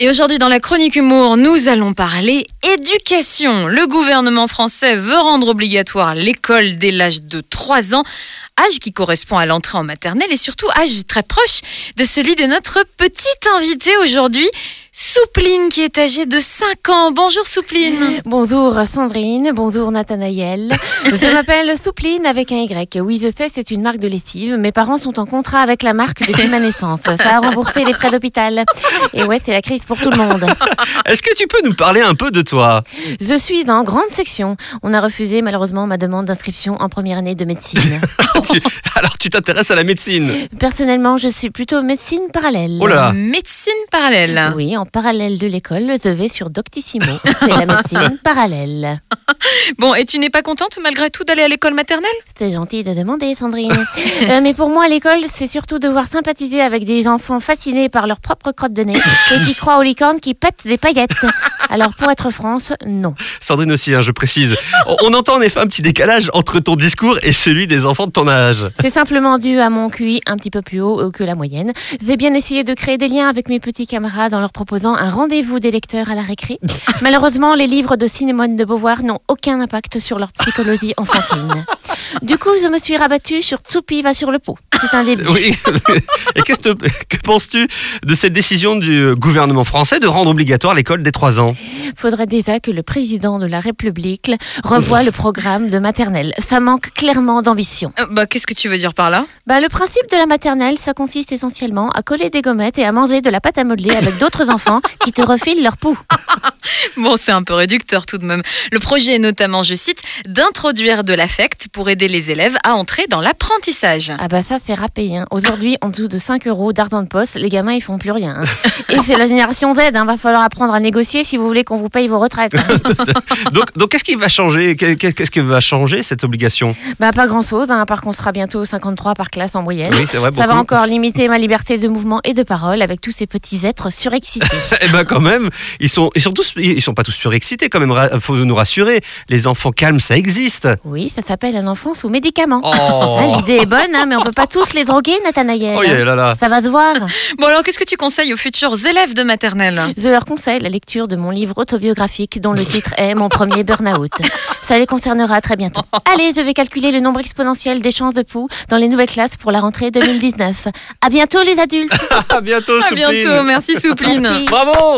Et aujourd'hui, dans la chronique humour, nous allons parler éducation. Le gouvernement français veut rendre obligatoire l'école dès l'âge de 3 ans, âge qui correspond à l'entrée en maternelle et surtout âge très proche de celui de notre petite invitée aujourd'hui. Soupline qui est âgée de 5 ans. Bonjour Soupline. Bonjour Sandrine, bonjour Nathanaël. Je m'appelle Soupline avec un Y. Oui, je sais, c'est une marque de lessive. Mes parents sont en contrat avec la marque depuis ma naissance. Ça a remboursé les frais d'hôpital. Et ouais, c'est la crise pour tout le monde. Est-ce que tu peux nous parler un peu de toi? Je suis en grande section. On a refusé malheureusement ma demande d'inscription en première année de médecine. Alors tu t'intéresses à la médecine? Personnellement, je suis plutôt médecine parallèle. Oh là Médecine parallèle. Oui, en parallèle de l'école, je vais sur Doctissimo. C'est la médecine parallèle. Bon, et tu n'es pas contente malgré tout d'aller à l'école maternelle? C'est gentil de demander, Sandrine. Euh, mais pour moi, l'école, c'est surtout devoir sympathiser avec des enfants fascinés par leur propre crotte de nez et qui croient aux licornes qui pètent des paillettes. Alors, pour être France, non. Sandrine aussi, hein, je précise. On- entend en effet un petit décalage entre ton discours et celui des enfants de ton âge. C'est simplement dû à mon QI un petit peu plus haut euh, que la moyenne. J'ai bien essayé de créer des liens avec mes petits camarades en leur proposant un rendez-vous des lecteurs à la récré. Malheureusement, les livres de Simone de Beauvoir n'ont aucun impact sur leur psychologie enfantine. Du coup, je me suis rabattue sur Tsoupi va sur le pot. C'est un début. Oui. Et qu'est-ce que, que penses-tu de cette décision du gouvernement français de rendre obligatoire l'école dès 3 ans? Faudrait déjà que le président de la République revoie le programme de maternelle. Ça manque clairement d'ambition. Euh, Bah, qu'est-ce que tu veux dire par là? Bah, le principe de la maternelle, ça consiste essentiellement à coller des gommettes et à manger de la pâte à modeler avec d'autres enfants qui te refilent leur pouls. Bon, c'est un peu réducteur tout de même. Le projet est notamment, je cite, d'introduire de l'affect pour aider les élèves à entrer dans l'apprentissage. Ah bah ça c'est râpé. Hein. Aujourd'hui, en dessous de 5 euros d'argent de poste, les gamins ils font plus rien. hein. Et c'est la génération Z, hein. va falloir apprendre à négocier si vous voulez qu'on vous paye vos retraites. Donc, donc qu'est-ce qui va changer? Qu'est- Qu'est-ce qui va changer cette obligation? Bah pas grand chose, hein, par contre on sera bientôt 53 par classe en moyenne. Oui, c'est vrai. Ça va encore limiter ma liberté de mouvement et de parole avec tous ces petits êtres surexcités. Eh ben quand même, ils sont, ils sont tous, ils sont pas tous surexcités quand même. Faut nous rassurer. Les enfants calmes, ça existe. Oui, ça s'appelle un enfant sous médicaments. Oh, Hein, L'idée est bonne, hein, mais on peut pas tous les droguer, Nathanaël. oh yeah, là là. Ça va se voir. Bon, alors qu'est-ce que tu conseilles aux futurs élèves de maternelle? Je leur conseille la lecture de mon livre autobiographique dont le titre est Mon premier burn-out. Ça les concernera très bientôt. Allez, je vais calculer le nombre exponentiel des chances de poux dans les nouvelles classes pour la rentrée 2019. À bientôt les adultes. À bientôt, À Soupline. bientôt, merci Soupline. Merci. Bravo